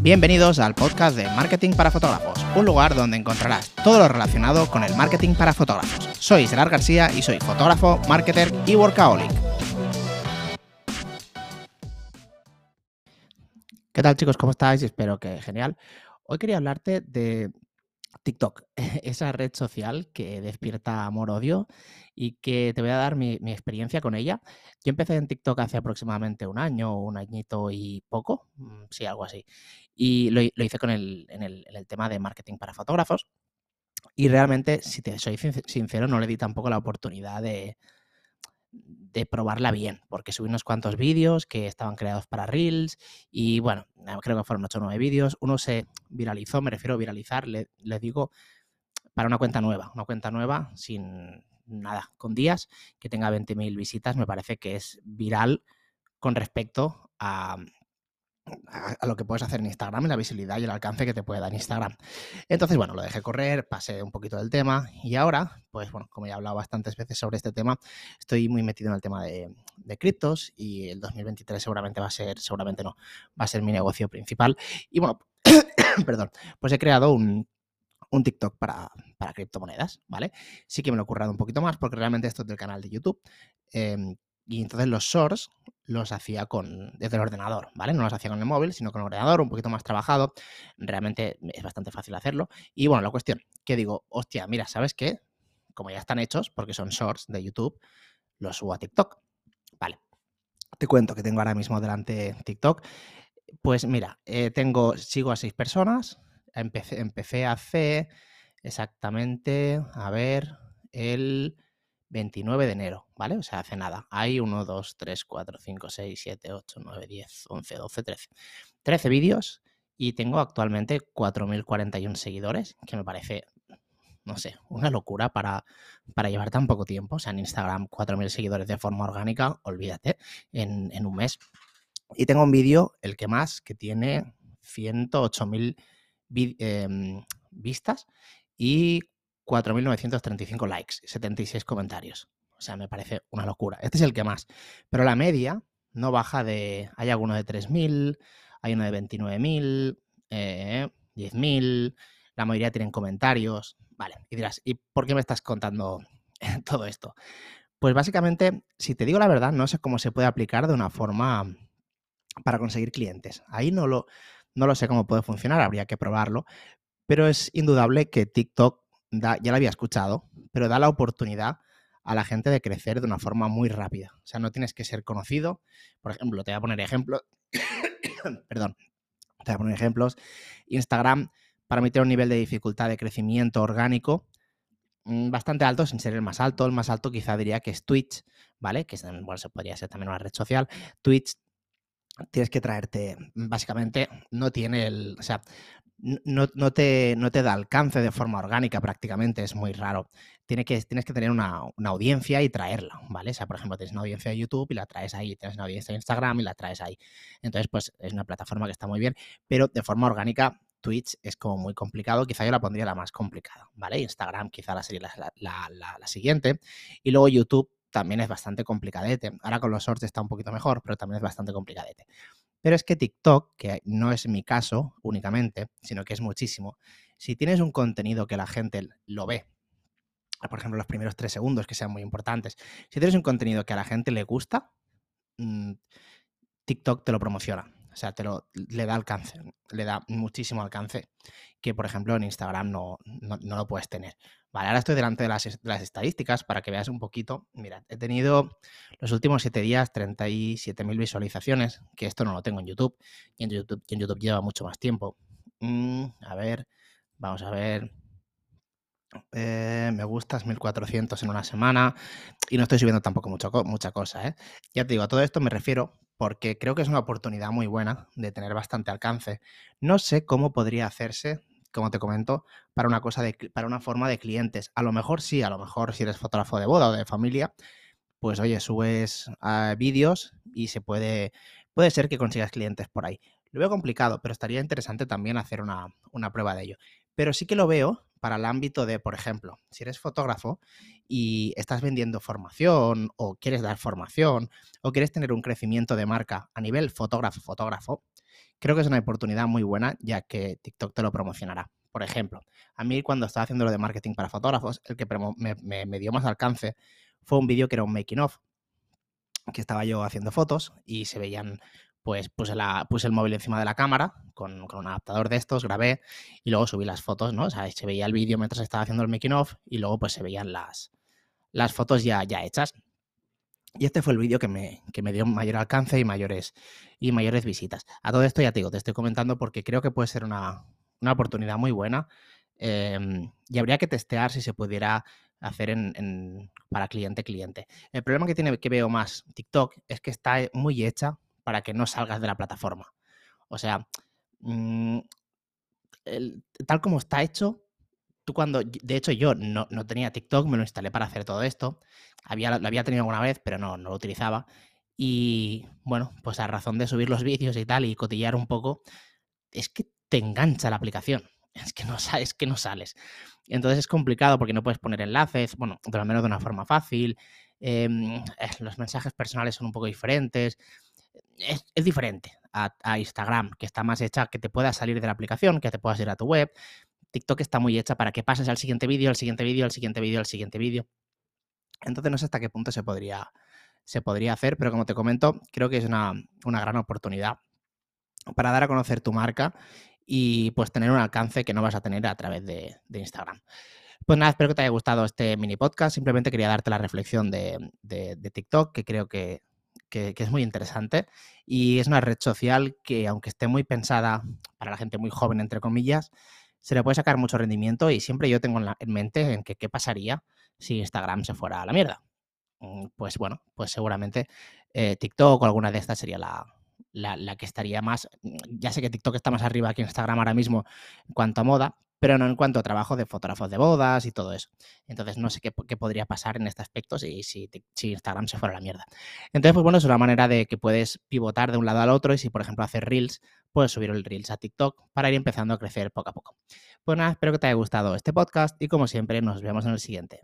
Bienvenidos al podcast de Marketing para Fotógrafos, un lugar donde encontrarás todo lo relacionado con el marketing para fotógrafos. Soy Gerard García y soy fotógrafo, marketer y workaholic. ¿Qué tal chicos? ¿Cómo estáis? Espero que genial. Hoy quería hablarte de TikTok, esa red social que despierta amor-odio y que te voy a dar mi, experiencia con ella. Yo empecé en TikTok hace aproximadamente un año, un añito y poco, mm, sí, algo así. Y lo, hice con el, en, el, en el tema de marketing para fotógrafos. Y realmente, si te soy sincero, no le di tampoco la oportunidad de, de probarla bien, porque subí unos cuantos vídeos que estaban creados para Reels y bueno, creo que fueron 8 o 9 vídeos. Uno se viralizó, me refiero a viralizar, le, digo, para una cuenta nueva, una cuenta nueva sin nada, con días, que tenga 20.000 visitas, me parece que es viral con respecto a, a, lo que puedes hacer en Instagram y la visibilidad y el alcance que te puede dar Instagram. Entonces, bueno, lo dejé correr, pasé un poquito del tema y ahora, pues bueno, como ya he hablado bastantes veces sobre este tema, estoy muy metido en el tema de, criptos y el 2023 seguramente va a ser, seguramente no, va a ser mi negocio principal. Y bueno, perdón, pues he creado un, TikTok para, para, criptomonedas, ¿vale? Sí que me lo he currado un poquito más porque realmente esto es del canal de YouTube. Em, y entonces los shorts los hacía con, desde el ordenador, ¿vale? No los hacía con el móvil, sino con el ordenador, un poquito más trabajado. Realmente es bastante fácil hacerlo. Y bueno, la cuestión, que digo, hostia, mira, ¿sabes qué? Como ya están hechos, porque son shorts de YouTube, los subo a TikTok. Vale. Te cuento que tengo ahora mismo delante TikTok. Pues mira, eh, tengo, sigo a seis personas. Empecé, empecé hace exactamente, a ver, el 29 de enero, ¿vale? O sea, hace nada. Hay 1, 2, 3, 4, 5, 6, 7, 8, 9, 10, 11, 12, 13. 13 vídeos y tengo actualmente 4.041 seguidores, que me parece, no sé, una locura para, para llevar tan poco tiempo. O sea, en Instagram 4.000 seguidores de forma orgánica, olvídate, en, en un mes. Y tengo un vídeo, el que más, que tiene 108.000 eh, vistas y 4.935 likes, 76 comentarios. O sea, me parece una locura. Este es el que más. Pero la media no baja de... Hay alguno de 3.000, hay uno de 29.000, eh, 10.000, la mayoría tienen comentarios. Vale, y dirás, ¿y por qué me estás contando todo esto? Pues básicamente, si te digo la verdad, no sé cómo se puede aplicar de una forma para conseguir clientes. Ahí no lo, no lo sé cómo puede funcionar, habría que probarlo, pero es indudable que TikTok ya lo había escuchado, pero da la oportunidad a la gente de crecer de una forma muy rápida. O sea, no tienes que ser conocido. Por ejemplo, te voy a poner ejemplos. Perdón. Te voy a poner ejemplos. Instagram, para mí tiene un nivel de dificultad de crecimiento orgánico mm, bastante alto, sin ser el más alto. El más alto quizá diría que es Twitch, ¿vale? Que bueno, se podría ser también una red social. Twitch tienes que traerte, básicamente, no tiene el, o sea, no, te, no, te, da alcance de forma orgánica prácticamente, es muy raro. Tiene que, tienes que tener una, audiencia y traerla, ¿vale? O sea, por ejemplo, tienes una audiencia de YouTube y la traes ahí, tienes una audiencia de Instagram y la traes ahí. Entonces, pues es una plataforma que está muy bien, pero de forma orgánica Twitch es como muy complicado, quizá yo la pondría la más complicada, ¿vale? Instagram quizá la sería la, la, siguiente. Y luego YouTube también es bastante complicadete. Ahora con los shorts está un poquito mejor, pero también es bastante complicadete. Pero es que TikTok, que no es mi caso únicamente, sino que es muchísimo, si tienes un contenido que la gente lo ve, por ejemplo, los primeros tres segundos que sean muy importantes, si tienes un contenido que a la gente le gusta, mm, TikTok te lo promociona. O sea, te lo, le da alcance, le da muchísimo alcance que, por ejemplo, en Instagram no, no lo puedes tener. Vale, ahora estoy delante de las, estadísticas para que veas un poquito. Mira, he tenido los últimos 7 días 37.000 visualizaciones, que esto no lo tengo en YouTube. Y en YouTube, lleva mucho más tiempo. Mm, a ver, vamos a ver. Eh, me gustas 1400 en una semana y no estoy subiendo tampoco mucho, mucha cosa. ¿eh? Ya te digo, a todo esto me refiero porque creo que es una oportunidad muy buena de tener bastante alcance. No sé cómo podría hacerse como te comento, para una cosa de, para una forma de clientes. A lo mejor sí, a lo mejor si eres fotógrafo de boda o de familia, pues oye, subes ah, vídeos y se puede, puede ser que consigas clientes por ahí. Lo veo complicado, pero estaría interesante también hacer una, prueba de ello. Pero sí que lo veo para el ámbito de, por ejemplo, si eres fotógrafo y estás vendiendo formación o quieres dar formación o quieres tener un crecimiento de marca a nivel fotógrafo-fotógrafo, creo que es una oportunidad muy buena ya que TikTok te lo promocionará. Por ejemplo, a mí cuando estaba haciendo lo de marketing para fotógrafos, el que me, dio más alcance fue un vídeo que era un making of, que estaba yo haciendo fotos y se veían pues puse, la, puse el móvil encima de la cámara con, un adaptador de estos, grabé y luego subí las fotos, ¿no? O sea, se veía el vídeo mientras estaba haciendo el making of y luego pues se veían las, las fotos ya, ya hechas. Y este fue el vídeo que me, que me, dio mayor alcance y mayores, y mayores visitas. A todo esto ya te digo, te estoy comentando porque creo que puede ser una, una oportunidad muy buena em, y habría que testear si se pudiera hacer en, para cliente-cliente. El problema que tiene que veo más TikTok es que está muy hecha para que no salgas de la plataforma. O sea, mm, tal como está hecho, tú cuando, de hecho yo no, tenía TikTok, me lo instalé para hacer todo esto, había, lo había tenido alguna vez, pero no, no lo utilizaba. Y bueno, pues a razón de subir los vídeos y tal y cotillar un poco, es que te engancha la aplicación. Es que no sabes que no sales. Entonces es complicado porque no puedes poner enlaces, bueno, de lo menos de una forma fácil. Em, los mensajes personales son un poco diferentes es, diferente a, Instagram, que está más hecha que te puedas salir de la aplicación, que te puedas ir a tu web. TikTok está muy hecha para que pases al siguiente vídeo, al siguiente vídeo, al siguiente vídeo, al siguiente vídeo. Entonces no sé hasta qué punto se podría, se podría hacer, pero como te comento, creo que es una, gran oportunidad para dar a conocer tu marca y pues tener un alcance que no vas a tener a través de, Instagram. Pues nada, espero que te haya gustado este mini podcast. Simplemente quería darte la reflexión de, de TikTok, que creo que que, es muy interesante y es una red social que, aunque esté muy pensada para la gente muy joven, entre comillas, se le puede sacar mucho rendimiento y siempre yo tengo en, mente en que qué pasaría si Instagram se fuera a la mierda. Mm, pues bueno, pues seguramente eh, TikTok o alguna de estas sería la, la, que estaría más. Mm, ya sé que TikTok está más arriba que Instagram ahora mismo en cuanto a moda, pero no en cuanto a trabajo de fotógrafos de bodas y todo eso. Entonces no sé qué, podría pasar en este aspecto si, si, Instagram se fuera a la mierda. Entonces, pues bueno, es una manera de que puedes pivotar de un lado al otro y si, por ejemplo, haces Reels, puedes subir el Reels a TikTok para ir empezando a crecer poco a poco. Pues nada, espero que te haya gustado este podcast y como siempre nos vemos en el siguiente.